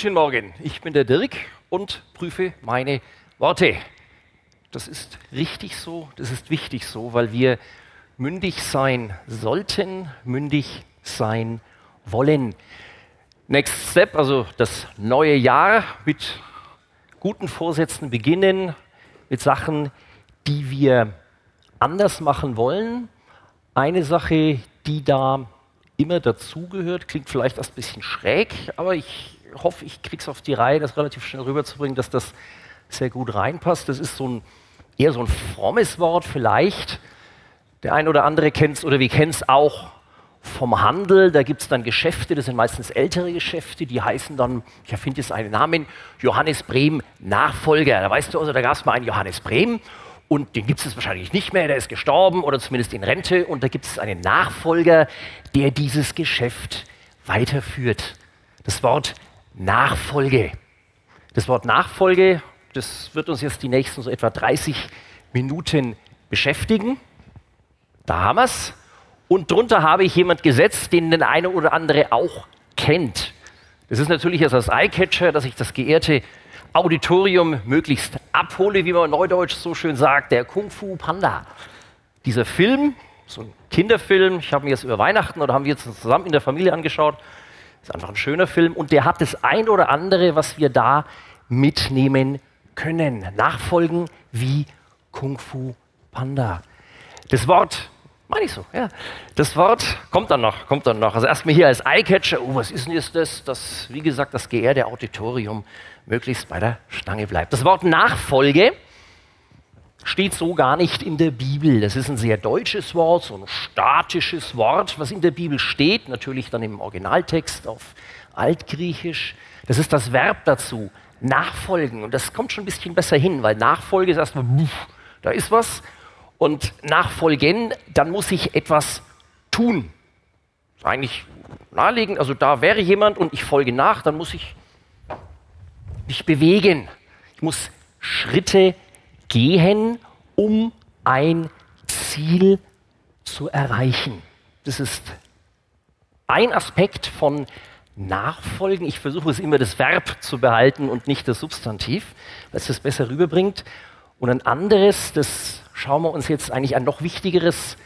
Guten Morgen, ich bin der Dirk und prüfe meine Worte. Das ist richtig so, das ist wichtig so, weil wir mündig sein sollten, mündig sein wollen. Next Step, also das neue Jahr mit guten Vorsätzen beginnen, mit Sachen, die wir anders machen wollen. Eine Sache, die da immer dazugehört, klingt vielleicht erst ein bisschen schräg, aber ich hoffe, ich kriege es auf die Reihe, das relativ schnell rüberzubringen, dass das sehr gut reinpasst. Das ist so ein, eher so ein frommes Wort vielleicht. Der ein oder andere kennt es oder wir kennen es auch vom Handel. Da gibt es dann Geschäfte, das sind meistens ältere Geschäfte, die heißen dann, ich erfinde jetzt einen Namen, Johannes Brehm Nachfolger. Da weißt du also, da gab es mal einen Johannes Brehm und den gibt es wahrscheinlich nicht mehr, der ist gestorben oder zumindest in Rente und da gibt es einen Nachfolger, der dieses Geschäft weiterführt. Das Wort Nachfolge. Das Wort Nachfolge, das wird uns jetzt die nächsten so etwa 30 Minuten beschäftigen. Da haben wir es. Und drunter habe ich jemand gesetzt, den der eine oder andere auch kennt. Das ist natürlich jetzt das Eyecatcher, dass ich das geehrte Auditorium möglichst abhole, wie man neudeutsch so schön sagt, der Kung Fu Panda. Dieser Film, so ein Kinderfilm, ich habe mir jetzt über Weihnachten oder haben wir jetzt zusammen in der Familie angeschaut, ist einfach ein schöner Film und der hat das ein oder andere, was wir da mitnehmen können. Nachfolgen wie Kung Fu Panda. Das Wort, meine ich so, ja. Das Wort kommt dann noch, kommt dann noch. Also erstmal hier als Eyecatcher, oh, was ist denn jetzt das, das, wie gesagt, das geehrte Auditorium möglichst bei der Stange bleibt. Das Wort Nachfolge steht so gar nicht in der Bibel. Das ist ein sehr deutsches Wort, so ein statisches Wort, was in der Bibel steht, natürlich dann im Originaltext auf Altgriechisch. Das ist das Verb dazu, nachfolgen. Und das kommt schon ein bisschen besser hin, weil Nachfolge ist erstmal, da ist was. Und nachfolgen, dann muss ich etwas tun. Eigentlich naheliegend. Also da wäre jemand und ich folge nach, dann muss ich mich bewegen. Ich muss Schritte gehen, um ein Ziel zu erreichen. Das ist ein Aspekt von Nachfolgen. Ich versuche es immer das Verb zu behalten und nicht das Substantiv, weil es das besser rüberbringt. Und ein anderes, das schauen wir uns jetzt eigentlich ein noch wichtigeres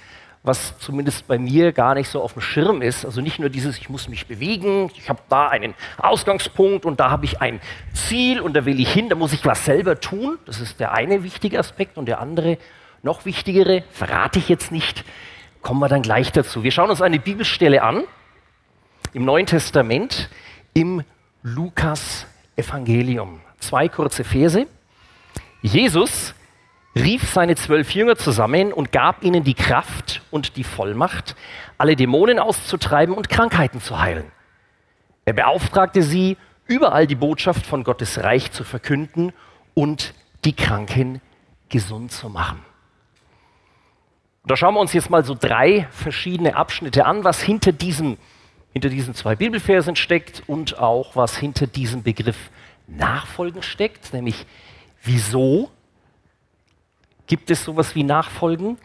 was zumindest bei mir gar nicht so auf dem Schirm ist. Also nicht nur dieses, ich muss mich bewegen, ich habe da einen Ausgangspunkt und da habe ich ein Ziel und da will ich hin, da muss ich was selber tun. Das ist der eine wichtige Aspekt und der andere, noch wichtigere, verrate ich jetzt nicht, kommen wir dann gleich dazu. Wir schauen uns eine Bibelstelle an im Neuen Testament im Lukas Evangelium. Zwei kurze Verse. Jesus rief seine zwölf Jünger zusammen und gab ihnen die Kraft und die Vollmacht, alle Dämonen auszutreiben und Krankheiten zu heilen. Er beauftragte sie, überall die Botschaft von Gottes Reich zu verkünden und die Kranken gesund zu machen. da schauen wir uns jetzt mal so drei verschiedene Abschnitte an, was hinter, diesem, hinter diesen zwei Bibelversen steckt und auch was hinter diesem Begriff Nachfolgen steckt, nämlich wieso Gibt es sowas wie Nachfolgen?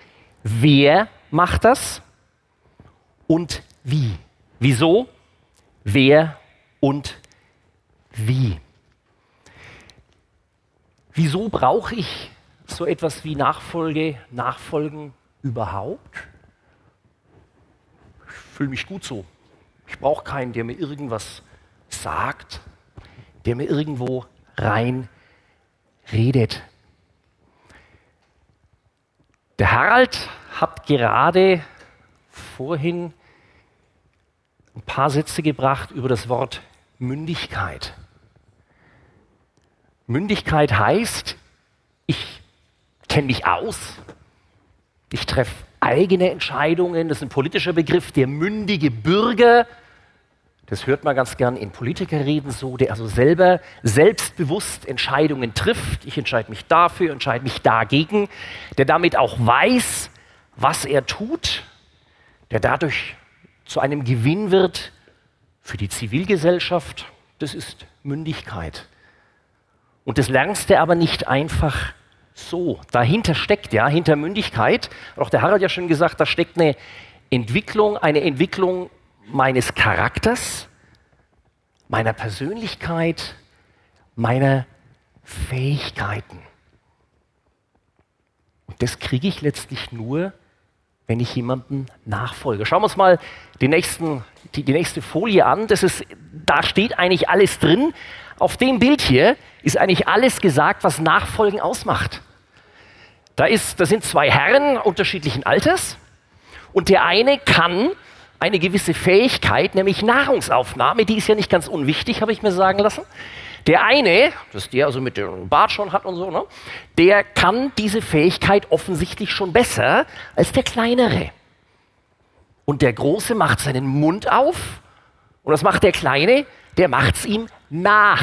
Wer macht das? Und wie? Wieso? Wer und wie? Wieso brauche ich so etwas wie Nachfolge, Nachfolgen überhaupt? Ich fühle mich gut so. Ich brauche keinen, der mir irgendwas sagt, der mir irgendwo rein redet. Der Harald hat gerade vorhin ein paar Sätze gebracht über das Wort Mündigkeit. Mündigkeit heißt, ich kenne mich aus, ich treffe eigene Entscheidungen, das ist ein politischer Begriff, der mündige Bürger das hört man ganz gern in Politikerreden so, der also selber selbstbewusst Entscheidungen trifft. Ich entscheide mich dafür, entscheide mich dagegen, der damit auch weiß, was er tut, der dadurch zu einem Gewinn wird für die Zivilgesellschaft. Das ist Mündigkeit. Und das lernst du aber nicht einfach so. Dahinter steckt ja, hinter Mündigkeit, auch der Harald ja schon gesagt, da steckt eine Entwicklung, eine Entwicklung meines Charakters, meiner Persönlichkeit, meiner Fähigkeiten. Und das kriege ich letztlich nur, wenn ich jemanden nachfolge. Schauen wir uns mal die, nächsten, die, die nächste Folie an. Das ist, da steht eigentlich alles drin. Auf dem Bild hier ist eigentlich alles gesagt, was Nachfolgen ausmacht. Da, ist, da sind zwei Herren unterschiedlichen Alters und der eine kann eine gewisse Fähigkeit, nämlich Nahrungsaufnahme, die ist ja nicht ganz unwichtig, habe ich mir sagen lassen. Der eine, das der also mit dem Bart schon hat und so, ne, der kann diese Fähigkeit offensichtlich schon besser als der kleinere. Und der Große macht seinen Mund auf und das macht der Kleine, der macht es ihm nach.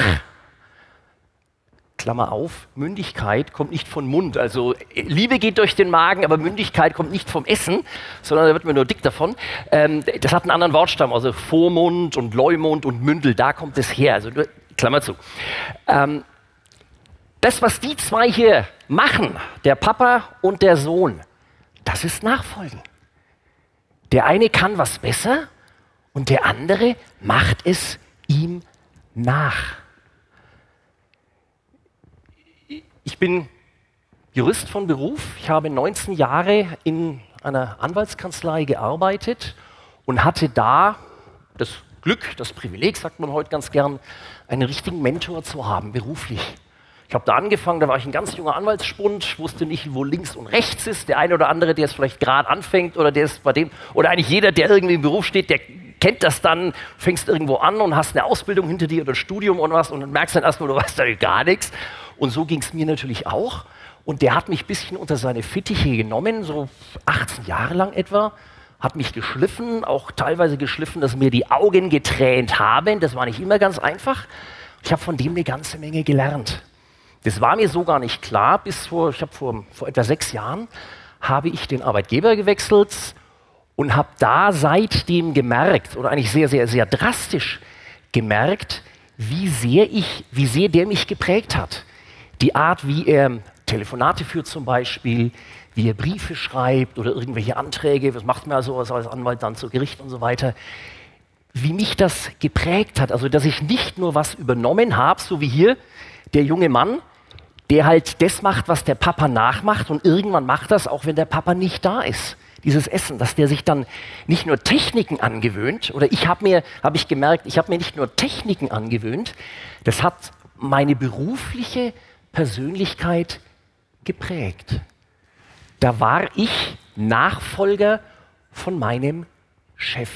Klammer auf, Mündigkeit kommt nicht von Mund. Also Liebe geht durch den Magen, aber Mündigkeit kommt nicht vom Essen, sondern da wird man nur dick davon. Ähm, das hat einen anderen Wortstamm, also Vormund und Leumund und Mündel, da kommt es her. Also Klammer zu. Ähm, das, was die zwei hier machen, der Papa und der Sohn, das ist Nachfolgen. Der eine kann was besser und der andere macht es ihm nach. Ich bin Jurist von Beruf. Ich habe 19 Jahre in einer Anwaltskanzlei gearbeitet und hatte da das Glück, das Privileg, sagt man heute ganz gern, einen richtigen Mentor zu haben, beruflich. Ich habe da angefangen, da war ich ein ganz junger Anwaltsspund, wusste nicht, wo links und rechts ist. Der eine oder andere, der es vielleicht gerade anfängt oder der ist bei dem, oder eigentlich jeder, der irgendwie im Beruf steht, der kennt das dann, fängst irgendwo an und hast eine Ausbildung hinter dir oder ein Studium und was und merkst dann erstmal, du weißt da gar nichts. Und so ging es mir natürlich auch. Und der hat mich ein bisschen unter seine Fittiche genommen, so 18 Jahre lang etwa, hat mich geschliffen, auch teilweise geschliffen, dass mir die Augen getränt haben. Das war nicht immer ganz einfach. Ich habe von dem eine ganze Menge gelernt. Das war mir so gar nicht klar, bis vor, ich habe vor, vor etwa sechs Jahren, habe ich den Arbeitgeber gewechselt und habe da seitdem gemerkt, oder eigentlich sehr, sehr, sehr drastisch gemerkt, wie sehr ich, wie sehr der mich geprägt hat die Art, wie er Telefonate führt zum Beispiel, wie er Briefe schreibt oder irgendwelche Anträge, was macht man also als Anwalt dann zu Gericht und so weiter, wie mich das geprägt hat. Also, dass ich nicht nur was übernommen habe, so wie hier der junge Mann, der halt das macht, was der Papa nachmacht und irgendwann macht das, auch wenn der Papa nicht da ist. Dieses Essen, dass der sich dann nicht nur Techniken angewöhnt, oder ich habe mir, habe ich gemerkt, ich habe mir nicht nur Techniken angewöhnt, das hat meine berufliche Persönlichkeit geprägt. Da war ich Nachfolger von meinem Chef.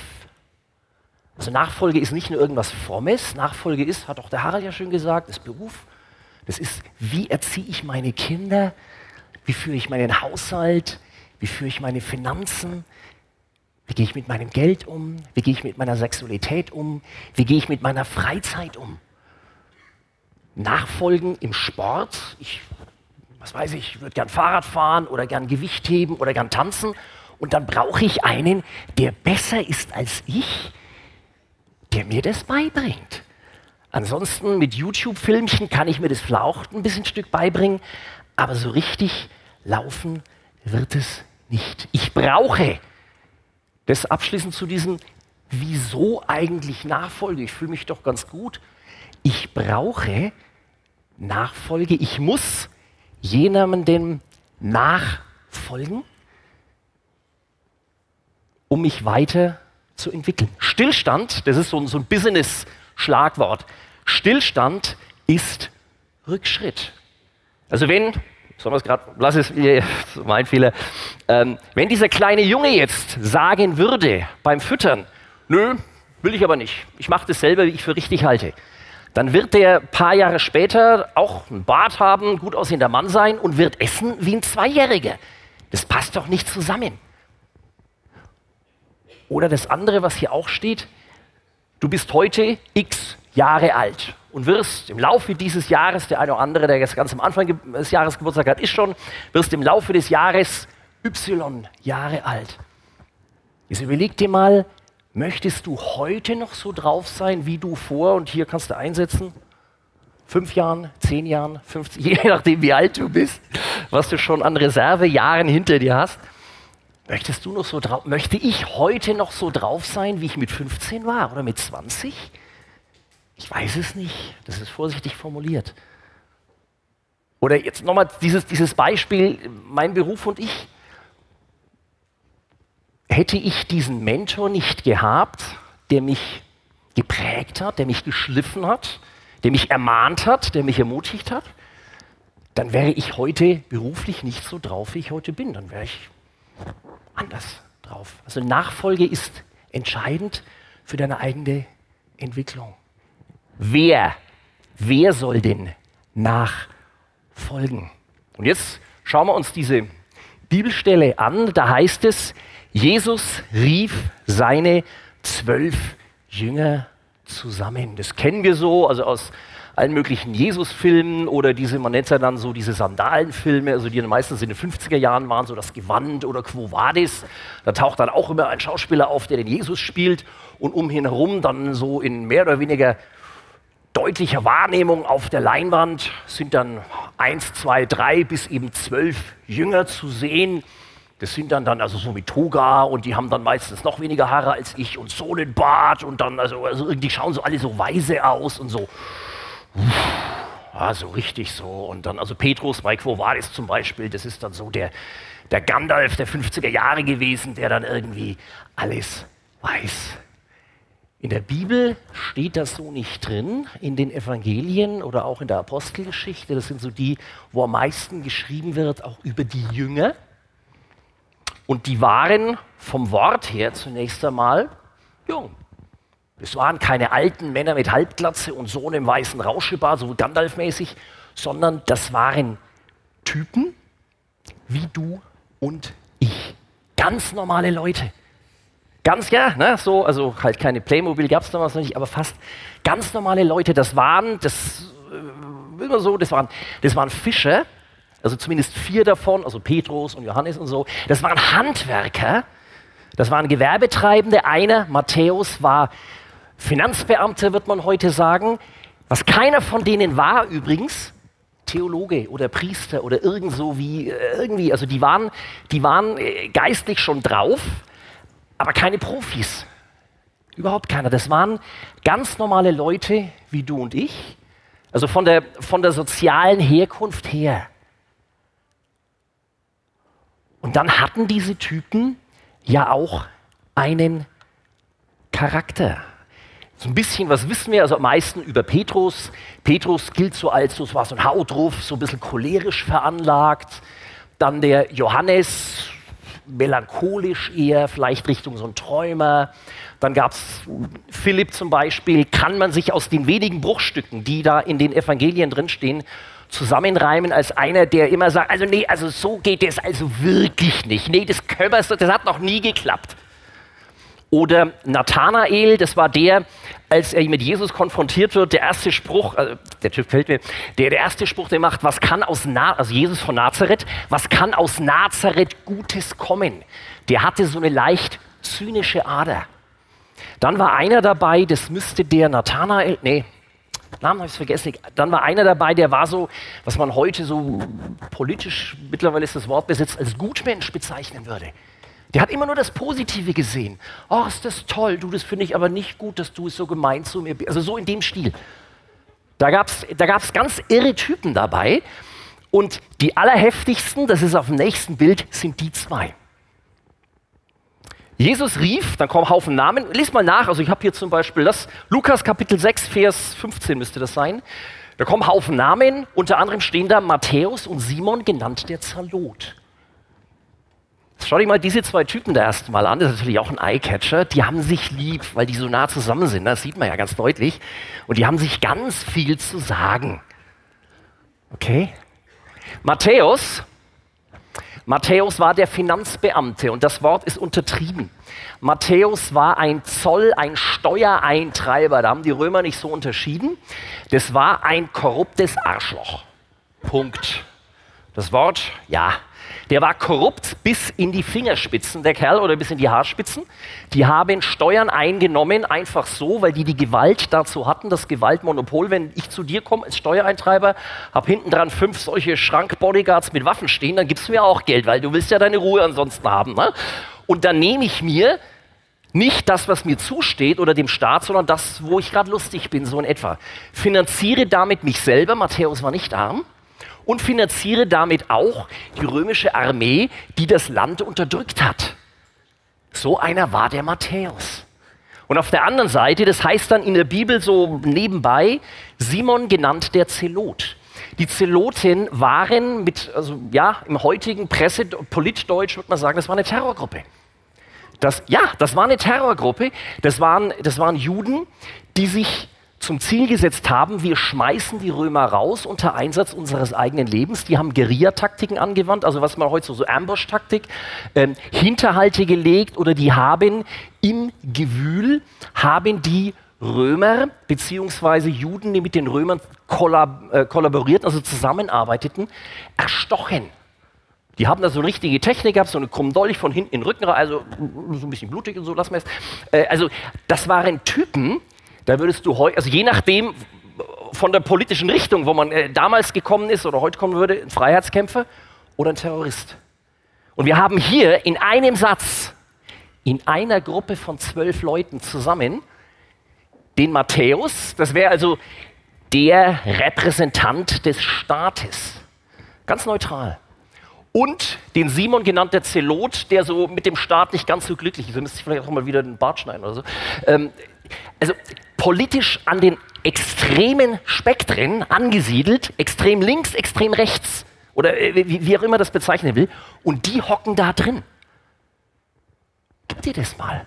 Also Nachfolge ist nicht nur irgendwas Frommes, Nachfolge ist, hat auch der Harald ja schön gesagt, ist Beruf. Das ist, wie erziehe ich meine Kinder, wie führe ich meinen Haushalt, wie führe ich meine Finanzen, wie gehe ich mit meinem Geld um, wie gehe ich mit meiner Sexualität um, wie gehe ich mit meiner Freizeit um nachfolgen im Sport. Ich, was weiß ich, würde gern Fahrrad fahren oder gern Gewicht heben oder gern tanzen. Und dann brauche ich einen, der besser ist als ich, der mir das beibringt. Ansonsten mit YouTube-Filmchen kann ich mir das vielleicht ein bisschen Stück beibringen, aber so richtig laufen wird es nicht. Ich brauche das abschließend zu diesem, wieso eigentlich Nachfolge? Ich fühle mich doch ganz gut. Ich brauche Nachfolge. Ich muss jemandem nachfolgen, um mich weiter zu entwickeln. Stillstand, das ist so, so ein Business-Schlagwort. Stillstand ist Rückschritt. Also wenn, sagen wir es gerade, lass es, mein Fehler, ähm, wenn dieser kleine Junge jetzt sagen würde beim Füttern, nö, will ich aber nicht, ich mache das selber, wie ich für richtig halte, dann wird der paar Jahre später auch einen Bart haben, gut aussehender Mann sein und wird essen wie ein Zweijähriger. Das passt doch nicht zusammen. Oder das andere, was hier auch steht, du bist heute x Jahre alt und wirst im Laufe dieses Jahres, der eine oder andere, der jetzt ganz am Anfang des Jahres Geburtstag hat, ist schon, wirst im Laufe des Jahres y Jahre alt. Jetzt überleg dir mal, Möchtest du heute noch so drauf sein, wie du vor, und hier kannst du einsetzen, fünf Jahren, zehn Jahren, 50, je nachdem wie alt du bist, was du schon an Reservejahren hinter dir hast. Möchtest du noch so drauf, möchte ich heute noch so drauf sein, wie ich mit 15 war oder mit 20? Ich weiß es nicht. Das ist vorsichtig formuliert. Oder jetzt nochmal dieses, dieses Beispiel, mein Beruf und ich. Hätte ich diesen Mentor nicht gehabt, der mich geprägt hat, der mich geschliffen hat, der mich ermahnt hat, der mich ermutigt hat, dann wäre ich heute beruflich nicht so drauf, wie ich heute bin. Dann wäre ich anders drauf. Also Nachfolge ist entscheidend für deine eigene Entwicklung. Wer, wer soll denn nachfolgen? Und jetzt schauen wir uns diese Bibelstelle an. Da heißt es, Jesus rief seine zwölf Jünger zusammen. Das kennen wir so, also aus allen möglichen Jesus-Filmen oder diese, man nennt es ja dann so diese Sandalenfilme, also die dann meistens in den 50er Jahren waren, so das Gewand oder Quo Vadis. Da taucht dann auch immer ein Schauspieler auf, der den Jesus spielt und um ihn herum dann so in mehr oder weniger deutlicher Wahrnehmung auf der Leinwand sind dann eins, zwei, drei bis eben zwölf Jünger zu sehen. Das sind dann, dann also so mit Toga und die haben dann meistens noch weniger Haare als ich und so einen Bart und dann, also, also die schauen so alle so weise aus und so ja, so richtig so. Und dann, also Petrus, Mike Vadis zum Beispiel, das ist dann so der, der Gandalf der 50er Jahre gewesen, der dann irgendwie alles weiß. In der Bibel steht das so nicht drin, in den Evangelien oder auch in der Apostelgeschichte. Das sind so die, wo am meisten geschrieben wird, auch über die Jünger. Und die waren vom Wort her zunächst einmal jung. Es waren keine alten Männer mit Halbglatze und so einem weißen Rauschebart, so Gandalf-mäßig, sondern das waren Typen wie du und ich. Ganz normale Leute. Ganz, ja, ne, so, also halt keine Playmobil gab es damals noch nicht, aber fast ganz normale Leute. Das waren, das, äh, immer so, das waren, das waren Fischer, also zumindest vier davon, also Petrus und Johannes und so. Das waren Handwerker, das waren Gewerbetreibende. Einer, Matthäus, war Finanzbeamte wird man heute sagen. Was keiner von denen war übrigens, Theologe oder Priester oder irgend so wie äh, irgendwie, also die waren, die waren äh, geistlich schon drauf, aber keine Profis. Überhaupt keiner. Das waren ganz normale Leute wie du und ich, also von der, von der sozialen Herkunft her. Und dann hatten diese Typen ja auch einen Charakter. So ein bisschen, was wissen wir? Also am meisten über Petrus. Petrus gilt so als, so war so ein Hautruf, so ein bisschen cholerisch veranlagt. Dann der Johannes, melancholisch eher, vielleicht Richtung so ein Träumer. Dann gab es Philipp zum Beispiel. Kann man sich aus den wenigen Bruchstücken, die da in den Evangelien drinstehen, zusammenreimen als einer, der immer sagt, also nee, also so geht es also wirklich nicht. Nee, das können wir, das hat noch nie geklappt. Oder Nathanael, das war der, als er mit Jesus konfrontiert wird, der erste Spruch, also der Typ fällt mir, der, der erste Spruch, der macht, was kann aus Na also Jesus von Nazareth, was kann aus Nazareth Gutes kommen? Der hatte so eine leicht zynische Ader. Dann war einer dabei, das müsste der Nathanael, nee, Namen habe ich vergessen. Dann war einer dabei, der war so, was man heute so politisch, mittlerweile ist das Wort besetzt, als Gutmensch bezeichnen würde. Der hat immer nur das Positive gesehen. Oh, ist das toll, du, das finde ich aber nicht gut, dass du es so gemein zu mir bist. Also so in dem Stil. Da gab es da gab's ganz irre Typen dabei. Und die allerheftigsten, das ist auf dem nächsten Bild, sind die zwei. Jesus rief, dann kommen Haufen Namen. Lies mal nach, also ich habe hier zum Beispiel das, Lukas Kapitel 6, Vers 15 müsste das sein. Da kommen Haufen Namen, unter anderem stehen da Matthäus und Simon, genannt der Zalot. Schau dir mal diese zwei Typen da erstmal an, das ist natürlich auch ein Eyecatcher. Die haben sich lieb, weil die so nah zusammen sind, das sieht man ja ganz deutlich. Und die haben sich ganz viel zu sagen. Okay? Matthäus, Matthäus war der Finanzbeamte und das Wort ist untertrieben. Matthäus war ein Zoll, ein Steuereintreiber, da haben die Römer nicht so unterschieden. Das war ein korruptes Arschloch. Punkt. Das Wort, ja, Der war korrupt bis in die Fingerspitzen, der Kerl, oder bis in die Haarspitzen. Die haben Steuern eingenommen, einfach so, weil die die Gewalt dazu hatten, das Gewaltmonopol. Wenn ich zu dir komme als Steuereintreiber, habe hinten dran fünf solche Schrankbodyguards mit Waffen stehen, dann gibst du mir auch Geld, weil du willst ja deine Ruhe ansonsten haben. Ne? Und dann nehme ich mir nicht das, was mir zusteht oder dem Staat, sondern das, wo ich gerade lustig bin, so in etwa. Finanziere damit mich selber, Matthäus war nicht arm, und finanziere damit auch die römische Armee, die das Land unterdrückt hat. So einer war der Matthäus. Und auf der anderen Seite, das heißt dann in der Bibel so nebenbei, Simon genannt der Zelot. Die Zeloten waren mit, also ja, im heutigen Presse, Politdeutsch würde man sagen, das war eine Terrorgruppe. Das, ja, das war eine Terrorgruppe. Das waren, das waren Juden, die sich zum Ziel gesetzt haben, wir schmeißen die Römer raus unter Einsatz unseres eigenen Lebens. Die haben Guerillataktiken angewandt, also was man heute so, so Ambush-Taktik, ähm, Hinterhalte gelegt oder die haben im Gewühl, haben die Römer beziehungsweise Juden, die mit den Römern kollab äh, kollaborierten, also zusammenarbeiteten, erstochen. Die haben da so eine richtige Technik gehabt, so eine krummen Dolch von hinten in den Rücken, also so ein bisschen blutig und so, lassen wir es. Äh, also das waren Typen, da würdest du heute, also je nachdem von der politischen Richtung, wo man äh, damals gekommen ist oder heute kommen würde, ein Freiheitskämpfer oder ein Terrorist. Und wir haben hier in einem Satz, in einer Gruppe von zwölf Leuten zusammen, den Matthäus, das wäre also der Repräsentant des Staates. Ganz neutral. Und den Simon genannt der Zelot, der so mit dem Staat nicht ganz so glücklich ist. Da müsste ich vielleicht auch mal wieder den Bart schneiden oder so. Ähm, also politisch an den extremen Spektren angesiedelt, extrem links, extrem rechts oder äh, wie, wie auch immer das bezeichnen will, und die hocken da drin. Gib dir das mal.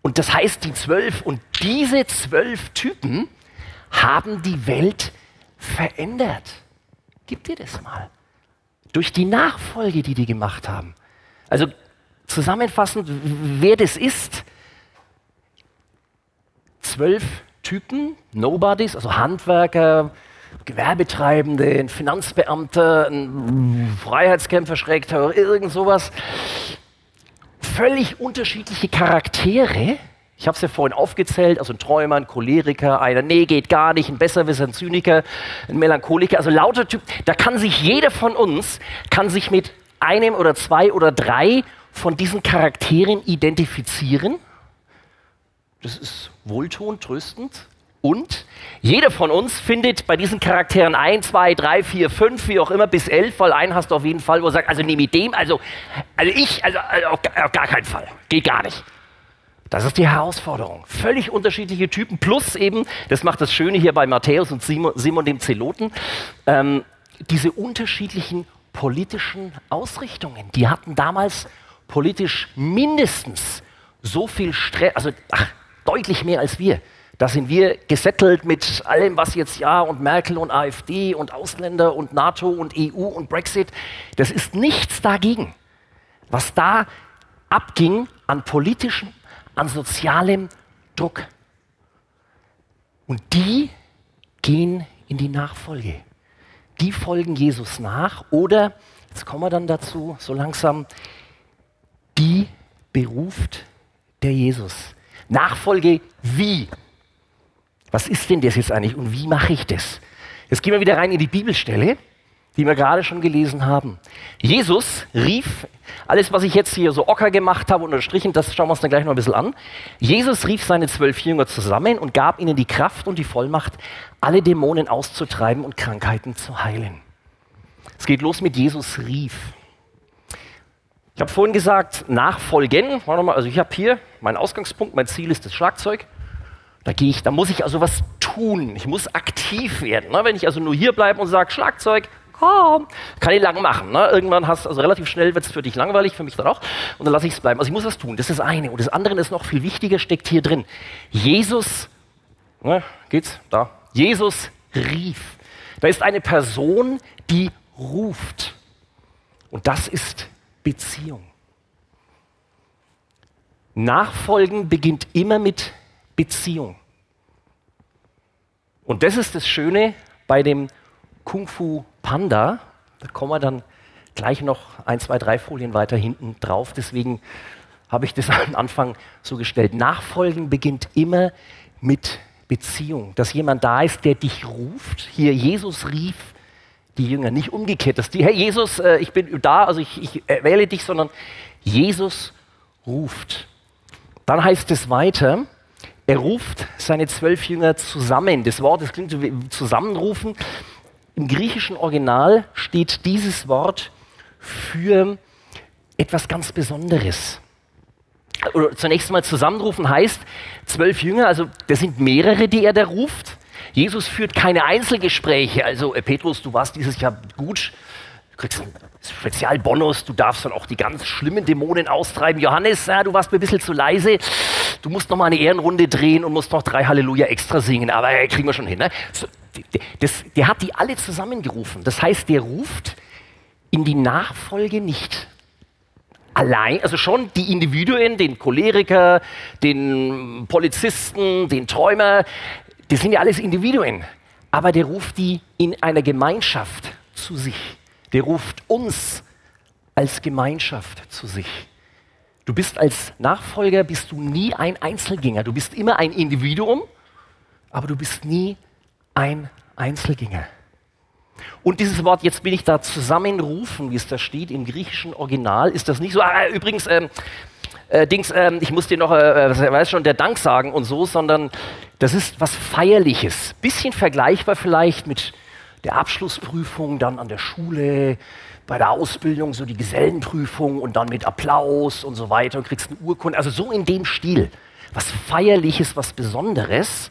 Und das heißt, die zwölf und diese zwölf Typen haben die Welt verändert. Gib dir das mal. Durch die Nachfolge, die die gemacht haben. Also zusammenfassend, wer das ist, zwölf Typen, Nobodies, also Handwerker, Gewerbetreibende, ein Finanzbeamter, ein Freiheitskämpfer, Schrägterror, irgend sowas. Völlig unterschiedliche Charaktere. Ich habe es ja vorhin aufgezählt, also ein Träumer, ein Choleriker, einer, nee, geht gar nicht, ein Besserwisser, ein Zyniker, ein Melancholiker, also lauter Typen. Da kann sich jeder von uns, kann sich mit einem oder zwei oder drei von diesen Charakteren identifizieren das ist wohltuend, tröstend. Und jeder von uns findet bei diesen Charakteren 1, 2, 3, 4, 5, wie auch immer, bis 11, weil einen hast du auf jeden Fall, wo er sagt, also nee, mit dem, also, also ich, also, also auf, auf gar keinen Fall. Geht gar nicht. Das ist die Herausforderung. Völlig unterschiedliche Typen, plus eben, das macht das Schöne hier bei Matthäus und Simon, Simon dem Zeloten, ähm, diese unterschiedlichen politischen Ausrichtungen. Die hatten damals politisch mindestens so viel Stress, also ach, deutlich mehr als wir. Da sind wir gesettelt mit allem, was jetzt Ja und Merkel und AfD und Ausländer und NATO und EU und Brexit. Das ist nichts dagegen, was da abging an politischem, an sozialem Druck. Und die gehen in die Nachfolge. Die folgen Jesus nach oder, jetzt kommen wir dann dazu, so langsam, die beruft der Jesus. Nachfolge wie? Was ist denn das jetzt eigentlich und wie mache ich das? Jetzt gehen wir wieder rein in die Bibelstelle, die wir gerade schon gelesen haben. Jesus rief, alles was ich jetzt hier so ocker gemacht habe, unterstrichen, das schauen wir uns dann gleich noch ein bisschen an. Jesus rief seine zwölf Jünger zusammen und gab ihnen die Kraft und die Vollmacht, alle Dämonen auszutreiben und Krankheiten zu heilen. Es geht los mit Jesus rief. Ich habe vorhin gesagt, nachfolgen. Also ich habe hier meinen Ausgangspunkt, mein Ziel ist das Schlagzeug. Da gehe ich, da muss ich also was tun. Ich muss aktiv werden. Ne? Wenn ich also nur hier bleibe und sage Schlagzeug, komm, kann ich lang machen. Ne? Irgendwann hast also relativ schnell wird es für dich langweilig, für mich dann auch. Und dann lasse ich es bleiben. Also ich muss was tun. Das ist das eine. Und das andere ist noch viel wichtiger, steckt hier drin. Jesus, ne, geht's da? Jesus rief. Da ist eine Person, die ruft. Und das ist Beziehung. Nachfolgen beginnt immer mit Beziehung. Und das ist das Schöne bei dem Kung Fu Panda. Da kommen wir dann gleich noch ein, zwei, drei Folien weiter hinten drauf. Deswegen habe ich das am Anfang so gestellt. Nachfolgen beginnt immer mit Beziehung, dass jemand da ist, der dich ruft. Hier, Jesus rief die Jünger, nicht umgekehrt, dass die, Herr Jesus, äh, ich bin da, also ich, ich wähle dich, sondern Jesus ruft. Dann heißt es weiter, er ruft seine zwölf Jünger zusammen. Das Wort, das klingt so wie zusammenrufen. Im griechischen Original steht dieses Wort für etwas ganz Besonderes. Oder zunächst mal zusammenrufen heißt, zwölf Jünger, also das sind mehrere, die er da ruft. Jesus führt keine Einzelgespräche. Also, äh, Petrus, du warst dieses Jahr gut, kriegst einen Spezialbonus, du darfst dann auch die ganz schlimmen Dämonen austreiben. Johannes, ja, du warst mir ein bisschen zu leise, du musst noch mal eine Ehrenrunde drehen und musst noch drei Halleluja extra singen, aber äh, kriegen wir schon hin. Ne? So, das, der hat die alle zusammengerufen. Das heißt, der ruft in die Nachfolge nicht allein, also schon die Individuen, den Choleriker, den Polizisten, den Träumer, die sind ja alles Individuen. Aber der ruft die in einer Gemeinschaft zu sich. Der ruft uns als Gemeinschaft zu sich. Du bist als Nachfolger, bist du nie ein Einzelgänger. Du bist immer ein Individuum, aber du bist nie ein Einzelgänger. Und dieses Wort, jetzt bin ich da zusammenrufen, wie es da steht im griechischen Original, ist das nicht so, ah, übrigens, ähm, äh, Dings, ähm, ich muss dir noch, äh, äh weiß schon, der Dank sagen und so, sondern das ist was Feierliches. Bisschen vergleichbar vielleicht mit der Abschlussprüfung dann an der Schule, bei der Ausbildung so die Gesellenprüfung und dann mit Applaus und so weiter und kriegst eine Urkunde. Also so in dem Stil. Was Feierliches, was Besonderes,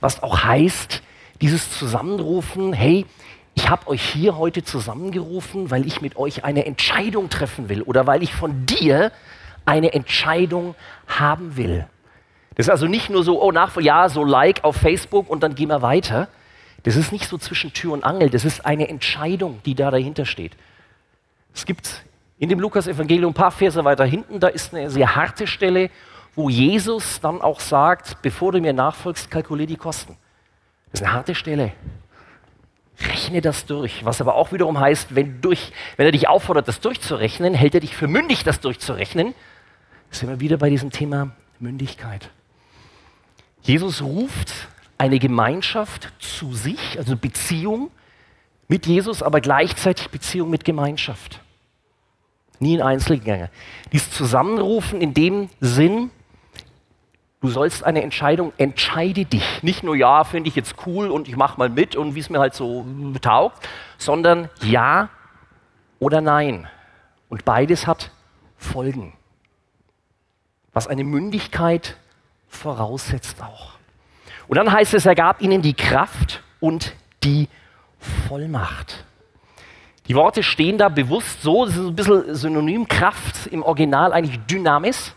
was auch heißt, dieses Zusammenrufen, hey, ich habe euch hier heute zusammengerufen, weil ich mit euch eine Entscheidung treffen will oder weil ich von dir eine Entscheidung haben will. Das ist also nicht nur so, oh, nach, ja, so Like auf Facebook und dann gehen wir weiter. Das ist nicht so zwischen Tür und Angel, das ist eine Entscheidung, die da dahinter steht. Es gibt in dem Lukas-Evangelium ein paar Verse weiter hinten, da ist eine sehr harte Stelle, wo Jesus dann auch sagt, bevor du mir nachfolgst, kalkulier die Kosten. Das ist eine harte Stelle. Rechne das durch. Was aber auch wiederum heißt, wenn, durch, wenn er dich auffordert, das durchzurechnen, hält er dich für mündig, das durchzurechnen. Sind wir wieder bei diesem Thema Mündigkeit. Jesus ruft eine Gemeinschaft zu sich, also Beziehung mit Jesus, aber gleichzeitig Beziehung mit Gemeinschaft. Nie in Einzelgänge. Dies Zusammenrufen in dem Sinn, Du sollst eine Entscheidung, entscheide dich. Nicht nur ja, finde ich jetzt cool und ich mache mal mit und wie es mir halt so taugt, sondern ja oder nein. Und beides hat Folgen. Was eine Mündigkeit voraussetzt auch. Und dann heißt es, er gab ihnen die Kraft und die Vollmacht. Die Worte stehen da bewusst so, das ist ein bisschen synonym, Kraft im Original eigentlich Dynamis.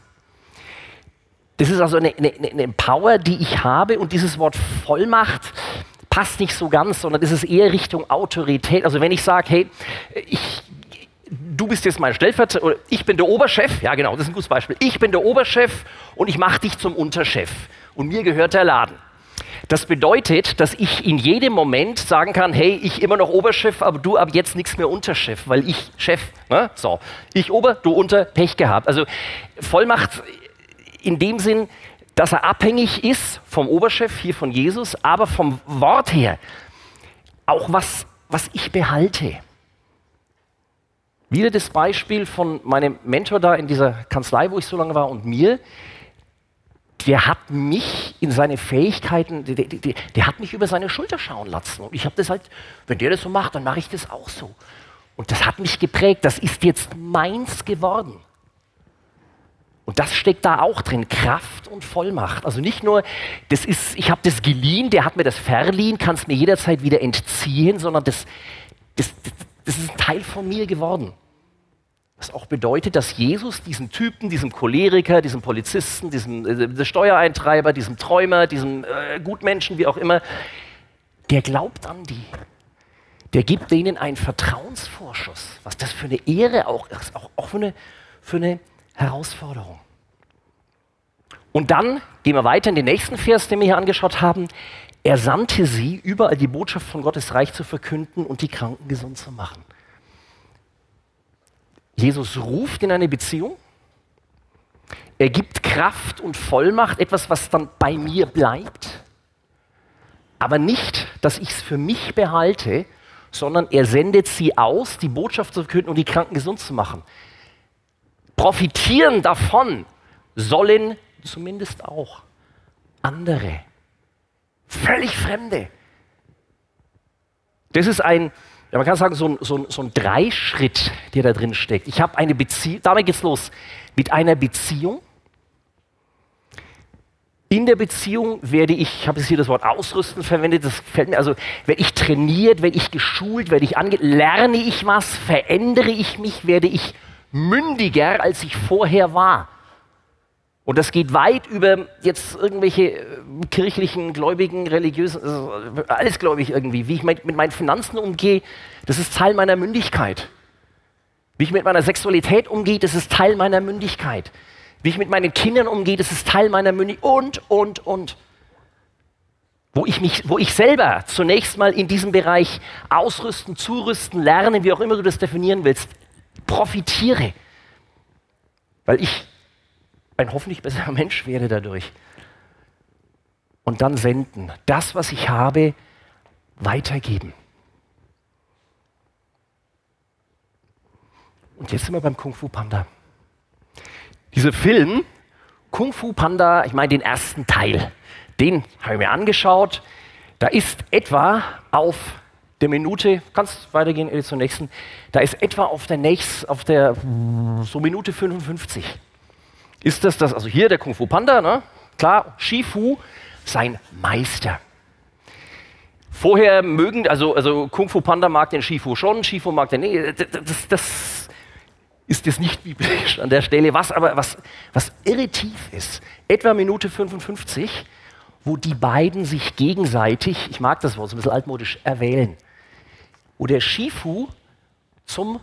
Das ist also eine, eine, eine Power, die ich habe und dieses Wort Vollmacht passt nicht so ganz, sondern es ist eher Richtung Autorität. Also wenn ich sage, hey, ich, du bist jetzt mein Stellvertreter, oder ich bin der Oberchef, ja genau, das ist ein gutes Beispiel. Ich bin der Oberchef und ich mache dich zum Unterchef und mir gehört der Laden. Das bedeutet, dass ich in jedem Moment sagen kann, hey, ich immer noch Oberchef, aber du ab jetzt nichts mehr Unterchef, weil ich Chef, ne? so, ich Ober, du Unter, Pech gehabt. Also Vollmacht in dem Sinn, dass er abhängig ist vom Oberchef, hier von Jesus, aber vom Wort her auch was, was ich behalte. Wieder das Beispiel von meinem Mentor da in dieser Kanzlei, wo ich so lange war, und mir. Der hat mich in seine Fähigkeiten, der, der, der hat mich über seine Schulter schauen lassen. Und ich habe das halt, wenn der das so macht, dann mache ich das auch so. Und das hat mich geprägt. Das ist jetzt meins geworden. Und das steckt da auch drin, Kraft und Vollmacht. Also nicht nur, das ist, ich habe das geliehen, der hat mir das verliehen, kann es mir jederzeit wieder entziehen, sondern das, das, das ist ein Teil von mir geworden. Was auch bedeutet, dass Jesus diesen Typen, diesem Choleriker, diesem Polizisten, diesem äh, Steuereintreiber, diesem Träumer, diesem äh, Gutmenschen, wie auch immer, der glaubt an die. Der gibt denen einen Vertrauensvorschuss. Was das für eine Ehre auch ist, auch, auch für eine, für eine Herausforderung. Und dann gehen wir weiter in den nächsten Vers, den wir hier angeschaut haben. Er sandte sie, überall die Botschaft von Gottes Reich zu verkünden und die Kranken gesund zu machen. Jesus ruft in eine Beziehung. Er gibt Kraft und Vollmacht, etwas, was dann bei mir bleibt. Aber nicht, dass ich es für mich behalte, sondern er sendet sie aus, die Botschaft zu verkünden und die Kranken gesund zu machen. Profitieren davon sollen zumindest auch andere, völlig Fremde. Das ist ein, ja, man kann sagen, so ein, so ein, so ein Dreischritt, der da drin steckt. Ich habe eine Beziehung, damit geht's los, mit einer Beziehung. In der Beziehung werde ich, ich habe jetzt hier das Wort ausrüsten verwendet, das fällt mir, also werde ich trainiert, werde ich geschult, werde ich ange, lerne ich was, verändere ich mich, werde ich mündiger, als ich vorher war. Und das geht weit über jetzt irgendwelche äh, kirchlichen, gläubigen, religiösen, also alles glaube ich irgendwie. Wie ich mit meinen Finanzen umgehe, das ist Teil meiner Mündigkeit. Wie ich mit meiner Sexualität umgehe, das ist Teil meiner Mündigkeit. Wie ich mit meinen Kindern umgehe, das ist Teil meiner Mündigkeit. Und, und, und. Wo ich, mich, wo ich selber zunächst mal in diesem Bereich ausrüsten, zurüsten, lernen, wie auch immer du das definieren willst, profitiere. Weil ich ein hoffentlich besserer Mensch werde dadurch. Und dann senden. Das, was ich habe, weitergeben. Und jetzt sind wir beim Kung Fu Panda. Dieser Film, Kung Fu Panda, ich meine den ersten Teil, den habe ich mir angeschaut. Da ist etwa auf der Minute, kannst weitergehen zur nächsten, da ist etwa auf der nächsten, auf der so Minute 55 ist das das, also hier der Kung Fu Panda, ne? klar, Shifu, sein Meister. Vorher mögen, also, also Kung Fu Panda mag den Shifu schon, Shifu mag den nicht. Das, das ist jetzt nicht biblisch an der Stelle. Was aber, was, was irritiv ist, etwa Minute 55, wo die beiden sich gegenseitig, ich mag das Wort, so ein bisschen altmodisch, erwählen. Wo der Shifu zum,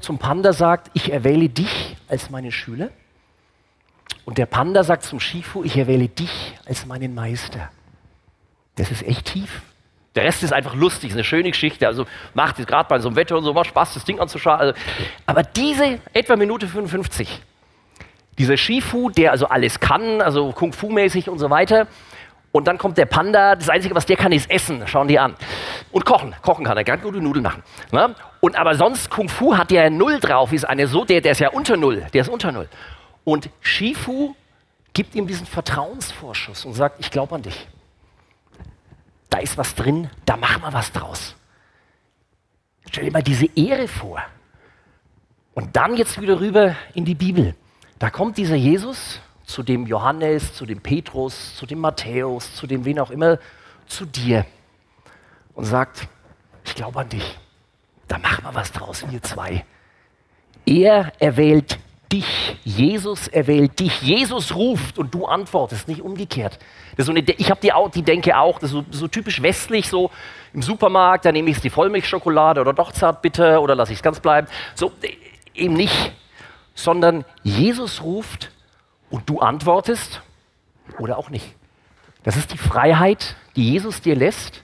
zum Panda sagt, ich erwähle dich als meinen Schüler und der Panda sagt zum Shifu, ich erwähle dich als meinen Meister. Das ist echt tief. Der Rest ist einfach lustig, ist eine schöne Geschichte. Also macht es gerade bei so einem Wetter und so, macht Spaß, das Ding anzuschauen. Also, aber diese etwa Minute 55, dieser Shifu, der also alles kann, also Kung Fu-mäßig und so weiter, und dann kommt der Panda, das Einzige, was der kann, ist essen. Schauen die an. Und kochen. Kochen kann er, ganz gute Nudeln machen. Ne? Und aber sonst, Kung Fu hat ja Null drauf, ist eine so, der, der ist ja unter Null. Der ist unter Null. Und Shifu gibt ihm diesen Vertrauensvorschuss und sagt, ich glaube an dich. Da ist was drin, da machen wir was draus. Stell dir mal diese Ehre vor. Und dann jetzt wieder rüber in die Bibel. Da kommt dieser Jesus zu dem Johannes, zu dem Petrus, zu dem Matthäus, zu dem wen auch immer, zu dir und sagt, ich glaube an dich. Da machen wir was draus, wir zwei. Er erwählt dich. Jesus erwählt dich. Jesus ruft und du antwortest, nicht umgekehrt. So eine, ich habe die, die Denke auch, das ist so, so, typisch westlich, so im Supermarkt, da nehme ich die Vollmilchschokolade oder doch zartbitter oder lasse ich es ganz bleiben. So eben nicht, sondern Jesus ruft und du antwortest oder auch nicht. Das ist die Freiheit, die Jesus dir lässt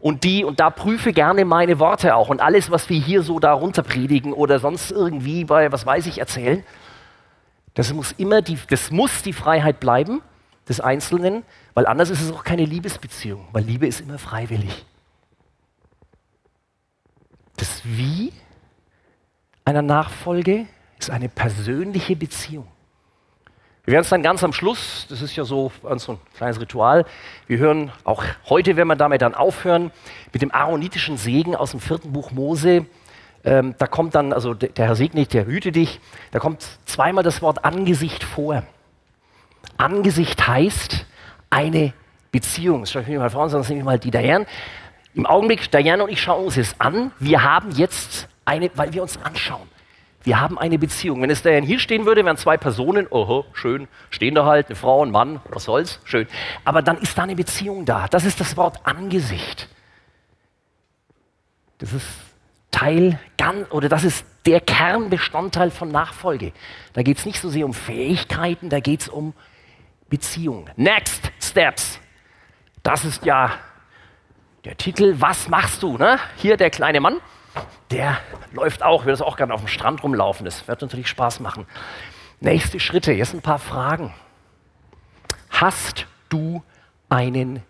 und die, und da prüfe gerne meine Worte auch und alles, was wir hier so darunter predigen oder sonst irgendwie bei, was weiß ich, erzählen, das muss immer die, das muss die Freiheit bleiben des Einzelnen, weil anders ist es auch keine Liebesbeziehung, weil Liebe ist immer freiwillig. Das Wie einer Nachfolge ist eine persönliche Beziehung. Wir werden es dann ganz am Schluss, das ist ja so ein kleines Ritual, wir hören auch heute, wenn wir damit dann aufhören, mit dem aaronitischen Segen aus dem vierten Buch Mose, ähm, da kommt dann, also der, Herr segne dich, der hüte dich, da kommt zweimal das Wort Angesicht vor. Angesicht heißt eine Beziehung. Das schaue ich mir mal vor, sonst nehme ich mal die Diane. Im Augenblick, Diane und ich schauen uns das an. Wir haben jetzt eine, weil wir uns anschauen. Wir haben eine Beziehung. Wenn es Diane hier stehen würde, wären zwei Personen, oho, schön, stehen da halt, eine Frau, ein Mann, was soll's, schön. Aber dann ist da eine Beziehung da. Das ist das Wort Angesicht. Das ist Teil, oder das ist der Kernbestandteil von Nachfolge. Da geht es nicht so sehr um Fähigkeiten, da geht es um Beziehung. Next Steps. Das ist ja der Titel, was machst du? Ne? Hier der kleine Mann. der läuft auch, will das auch gerne auf dem Strand rumlaufen. Das wird natürlich Spaß machen. Nächste Schritte, jetzt ein paar Fragen. Hast du einen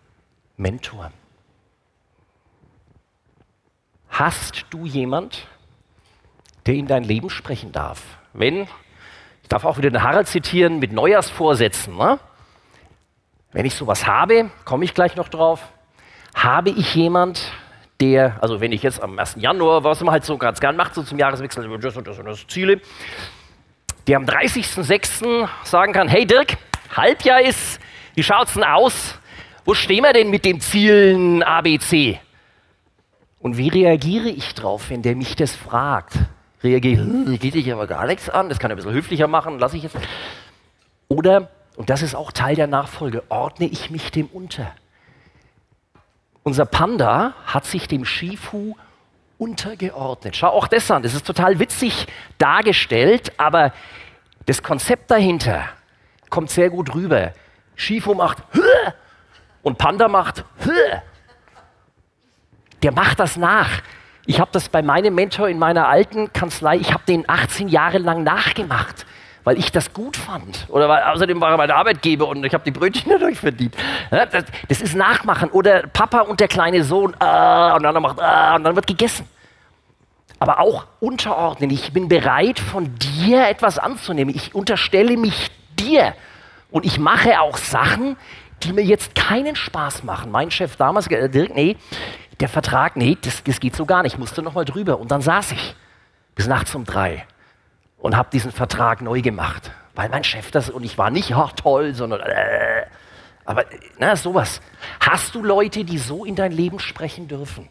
Mentor? Hast du jemand, der in dein Leben sprechen darf? Wenn, ich darf auch wieder den Harald zitieren, mit Neujahrsvorsätzen, ne? wenn ich sowas habe, komme ich gleich noch drauf, habe ich jemand, der, also wenn ich jetzt am 1. Januar, was man halt so ganz gern macht, so zum Jahreswechsel, das und das und das Ziele, der am 30.06. sagen kann, hey Dirk, Halbjahr ist, wie schaut's denn aus? Wo stehen wir denn mit dem Zielen ABC? Und wie reagiere ich drauf, wenn der mich das fragt? Reagiere ich, geht dich aber gar nichts an, das kann er ein bisschen höflicher machen, lasse ich jetzt. Oder, und das ist auch Teil der Nachfolge, ordne ich mich dem unter. Unser Panda hat sich dem Shifu untergeordnet. Schau auch das an, das ist total witzig dargestellt, aber das Konzept dahinter kommt sehr gut rüber. Shifu macht und Panda macht der macht das nach. Ich habe das bei meinem Mentor in meiner alten Kanzlei, ich habe den 18 Jahre lang nachgemacht, weil ich das gut fand. Oder weil außerdem war er mein Arbeitgeber und ich habe die Brötchen dadurch verdient. Das, das, ist Nachmachen. Oder Papa und der kleine Sohn, äh, und dann macht, äh, und dann wird gegessen. Aber auch unterordnen. Ich bin bereit, von dir etwas anzunehmen. Ich unterstelle mich dir. Und ich mache auch Sachen, die mir jetzt keinen Spaß machen. Mein Chef damals, äh, Dirk, nee, der Vertrag, nee, das, das geht so gar nicht, ich musste nochmal drüber. Und dann saß ich bis nachts um drei und habe diesen Vertrag neu gemacht, weil mein Chef das, und ich war nicht, ach toll, sondern, äh, aber na, sowas. Hast du Leute, die so in dein Leben sprechen dürfen?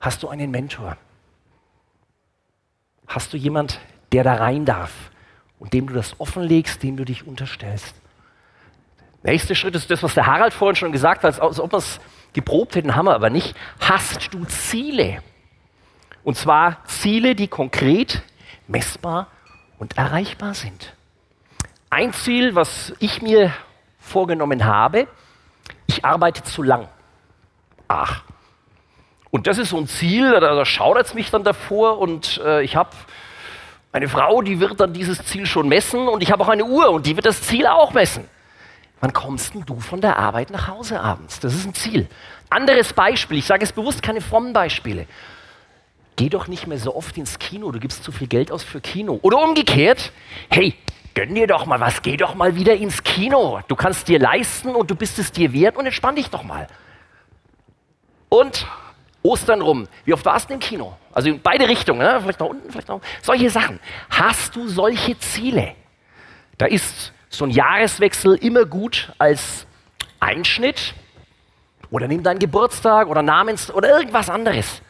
Hast du einen Mentor? Hast du jemand, der da rein darf und dem du das offenlegst, dem du dich unterstellst? Nächster Schritt ist das, was der Harald vorhin schon gesagt hat, als ob man es geprobt hätten, haben wir aber nicht. Hast du Ziele? Und zwar Ziele, die konkret, messbar und erreichbar sind. Ein Ziel, was ich mir vorgenommen habe, ich arbeite zu lang. Ach. Und das ist so ein Ziel, da, da schaudert es mich dann davor und äh, ich habe eine Frau, die wird dann dieses Ziel schon messen und ich habe auch eine Uhr und die wird das Ziel auch messen. Wann kommst denn du von der Arbeit nach Hause abends? Das ist ein Ziel. Anderes Beispiel, ich sage es bewusst keine frommen Beispiele. Geh doch nicht mehr so oft ins Kino, du gibst zu viel Geld aus für Kino. Oder umgekehrt, hey, gönn dir doch mal was, geh doch mal wieder ins Kino. Du kannst dir leisten und du bist es dir wert und entspann dich doch mal. Und Ostern rum, wie oft warst du im Kino? Also in beide Richtungen, ne? vielleicht nach unten, vielleicht nach oben. Solche Sachen. Hast du solche Ziele? Da ist so ein Jahreswechsel immer gut als Einschnitt oder nimm deinen Geburtstag oder Namens oder irgendwas anderes,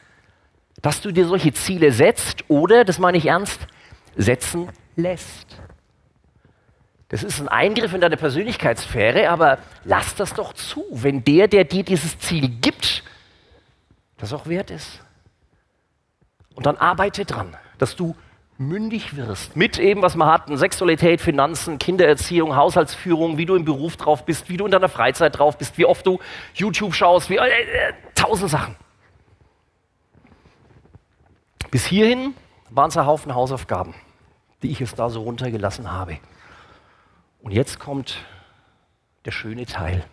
dass du dir solche Ziele setzt oder, das meine ich ernst, setzen lässt. Das ist ein Eingriff in deine Persönlichkeitssphäre, aber lass das doch zu, wenn der, der dir dieses Ziel gibt, das auch wert ist. Und dann arbeite dran, dass du mündig wirst. Mit eben, was wir hatten, Sexualität, Finanzen, Kindererziehung, Haushaltsführung, wie du im Beruf drauf bist, wie du in deiner Freizeit drauf bist, wie oft du YouTube schaust, wie, äh, äh, tausend Sachen. Bis hierhin waren es ein Haufen Hausaufgaben, die ich jetzt da so runtergelassen habe. Und jetzt kommt der schöne Teil.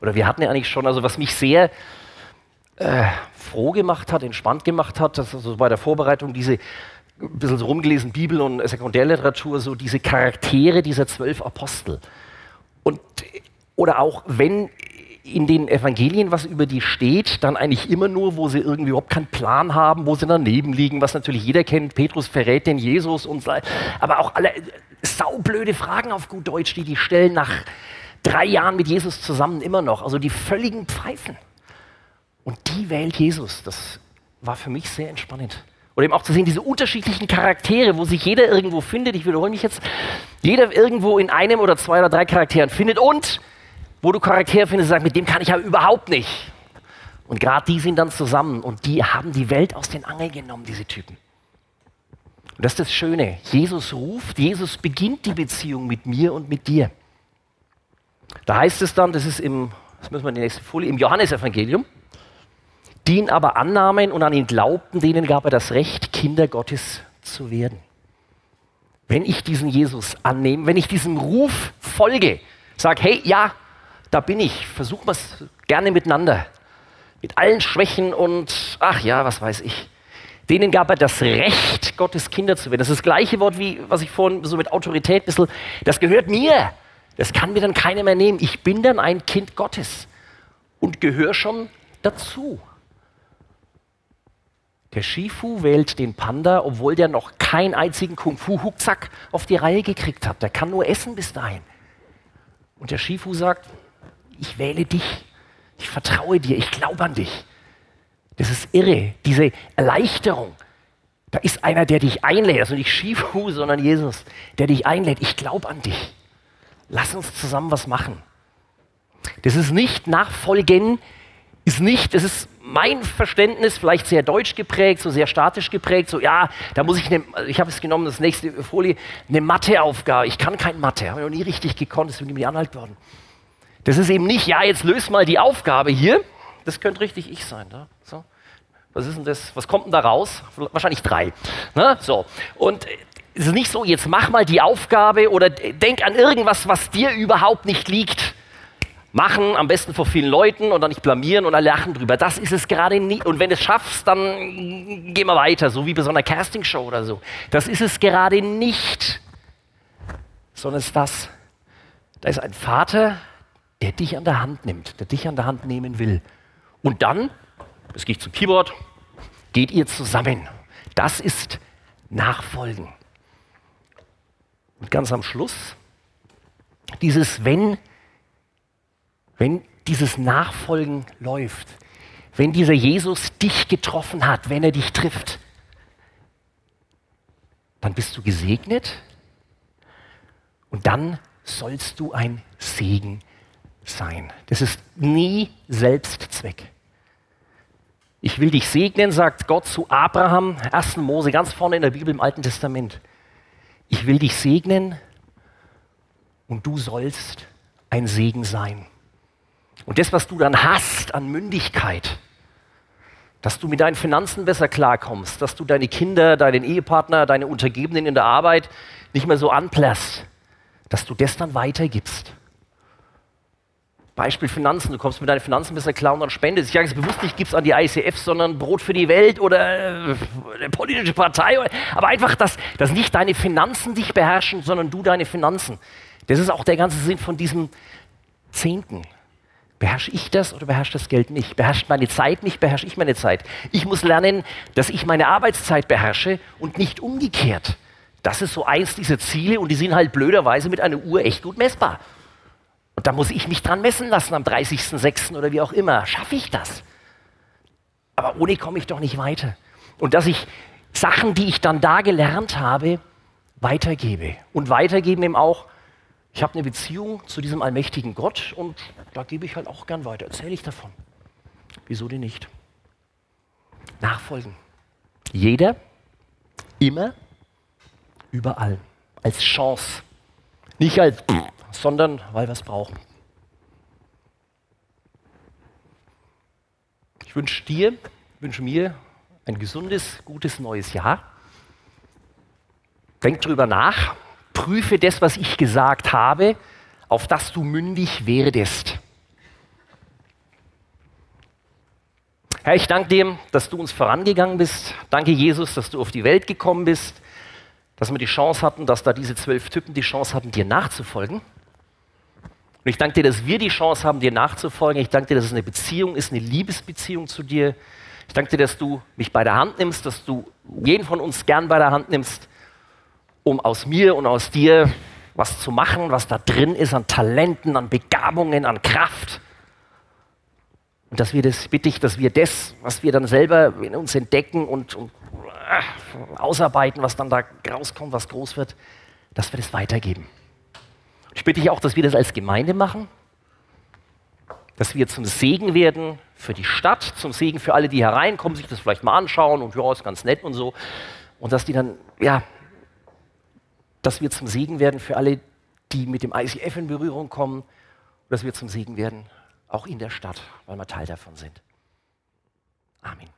Oder wir hatten ja eigentlich schon, also was mich sehr äh, froh gemacht hat, entspannt gemacht hat, das also bei der Vorbereitung diese ein bisschen so rumgelesen, Bibel und Sekundärliteratur, so diese Charaktere dieser zwölf Apostel. Und, oder auch, wenn in den Evangelien was über die steht, dann eigentlich immer nur, wo sie irgendwie überhaupt keinen Plan haben, wo sie daneben liegen, was natürlich jeder kennt. Petrus verrät den Jesus und so. Aber auch alle saublöde Fragen auf gut Deutsch, die die stellen nach drei Jahren mit Jesus zusammen immer noch. Also die völligen Pfeifen. Und die wählt Jesus. Das war für mich sehr entspannend. Oder eben auch zu sehen, diese unterschiedlichen Charaktere, wo sich jeder irgendwo findet. Ich wiederhole mich jetzt. Jeder irgendwo in einem oder zwei oder drei Charakteren findet und wo du Charaktere findest, sagst, mit dem kann ich ja überhaupt nicht. Und gerade die sind dann zusammen und die haben die Welt aus den Angeln genommen, diese Typen. Und das ist das Schöne. Jesus ruft, Jesus beginnt die Beziehung mit mir und mit dir. Da heißt es dann, das ist im, das müssen wir in die nächste Folie, im Johannesevangelium, die ihn aber annahmen und an ihn glaubten, denen gab er das Recht, Kinder Gottes zu werden. Wenn ich diesen Jesus annehme, wenn ich diesem Ruf folge, sage, hey, ja, da bin ich, versuchen wir es gerne miteinander, mit allen Schwächen und, ach ja, was weiß ich. Denen gab er das Recht, Gottes Kinder zu werden. Das ist das gleiche Wort, wie was ich vorhin so mit Autorität ein bisschen, das gehört mir. Das kann mir dann keiner mehr nehmen. Ich bin dann ein Kind Gottes und gehöre schon dazu. Der Shifu wählt den Panda, obwohl der noch keinen einzigen Kung-Fu-Huckzack auf die Reihe gekriegt hat. Der kann nur essen bis dahin. Und der Shifu sagt, ich wähle dich, ich vertraue dir, ich glaube an dich. Das ist irre, diese Erleichterung. Da ist einer, der dich einlädt, also nicht Shifu, sondern Jesus, der dich einlädt. Ich glaube an dich. Lass uns zusammen was machen. Das ist nicht Nachfolgen, ist nicht, das ist mein Verständnis, vielleicht sehr deutsch geprägt, so sehr statisch geprägt, so ja, da muss ich, eine, ich habe es genommen, das nächste Folie, eine Matheaufgabe. Ich kann kein Mathe, habe ich noch nie richtig gekonnt, deswegen bin ich anhalt worden. Das ist eben nicht, ja, jetzt löst mal die Aufgabe hier. Das könnte richtig ich sein. Da. So. Was ist denn das? Was kommt denn da raus? Wahrscheinlich drei. Ne? So. Und es ist nicht so, jetzt mach mal die Aufgabe oder denk an irgendwas, was dir überhaupt nicht liegt machen, am besten vor vielen Leuten und dann nicht blamieren und alle lachen drüber. Das ist es gerade nicht. Und wenn du es schaffst, dann gehen wir weiter, so wie bei so einer Castingshow oder so. Das ist es gerade nicht, sondern es ist das. Da ist ein Vater, der dich an der Hand nimmt, der dich an der Hand nehmen will. Und dann, es geht zum Keyboard, geht ihr zusammen. Das ist Nachfolgen. Und ganz am Schluss, dieses Wenn wenn dieses Nachfolgen läuft, wenn dieser Jesus dich getroffen hat, wenn er dich trifft, dann bist du gesegnet und dann sollst du ein Segen sein. Das ist nie Selbstzweck. Ich will dich segnen, sagt Gott zu Abraham, 1. Mose, ganz vorne in der Bibel im Alten Testament. Ich will dich segnen und du sollst ein Segen sein. Und das, was du dann hast an Mündigkeit, dass du mit deinen Finanzen besser klarkommst, dass du deine Kinder, deinen Ehepartner, deine Untergebenen in der Arbeit nicht mehr so anplässt, dass du das dann weitergibst. Beispiel Finanzen, du kommst mit deinen Finanzen besser klar und dann spendest. Ich sage es bewusst nicht, gibst an die ICF, sondern Brot für die Welt oder äh, eine politische Partei. Aber einfach, dass, dass nicht deine Finanzen dich beherrschen, sondern du deine Finanzen. Das ist auch der ganze Sinn von diesem Zehnten. Beherrsche ich das oder beherrscht das Geld nicht? Beherrscht meine Zeit nicht, beherrsche ich meine Zeit? Ich muss lernen, dass ich meine Arbeitszeit beherrsche und nicht umgekehrt. Das ist so eins dieser Ziele und die sind halt blöderweise mit einer Uhr echt gut messbar. Und da muss ich mich dran messen lassen am 30.06. oder wie auch immer. Schaffe ich das? Aber ohne komme ich doch nicht weiter. Und dass ich Sachen, die ich dann da gelernt habe, weitergebe. Und weitergeben eben auch ich habe eine Beziehung zu diesem allmächtigen Gott und da gebe ich halt auch gern weiter, erzähle ich davon. Wieso denn nicht? Nachfolgen. Jeder, immer, überall. Als Chance. Nicht als, sondern weil wir es brauchen. Ich wünsche dir, wünsche mir ein gesundes, gutes neues Jahr. Denk drüber nach, prüfe das, was ich gesagt habe, auf das du mündig werdest. Herr, ich danke dir, dass du uns vorangegangen bist. Danke, Jesus, dass du auf die Welt gekommen bist, dass wir die Chance hatten, dass da diese zwölf Typen die Chance hatten, dir nachzufolgen. Und ich danke dir, dass wir die Chance haben, dir nachzufolgen. Ich danke dir, dass es eine Beziehung ist, eine Liebesbeziehung zu dir. Ich danke dir, dass du mich bei der Hand nimmst, dass du jeden von uns gern bei der Hand nimmst um aus mir und aus dir was zu machen, was da drin ist an Talenten, an Begabungen, an Kraft. Und dass wir das, bitte ich, dass wir das, was wir dann selber in uns entdecken und, und äh, ausarbeiten, was dann da rauskommt, was groß wird, dass wir das weitergeben. Ich bitte dich auch, dass wir das als Gemeinde machen, dass wir zum Segen werden für die Stadt, zum Segen für alle, die hereinkommen, sich das vielleicht mal anschauen und ja, ist ganz nett und so. Und dass die dann, ja, dass wir zum Segen werden für alle, die mit dem ICF in Berührung kommen, dass wir zum Segen werden, auch in der Stadt, weil wir Teil davon sind. Amen.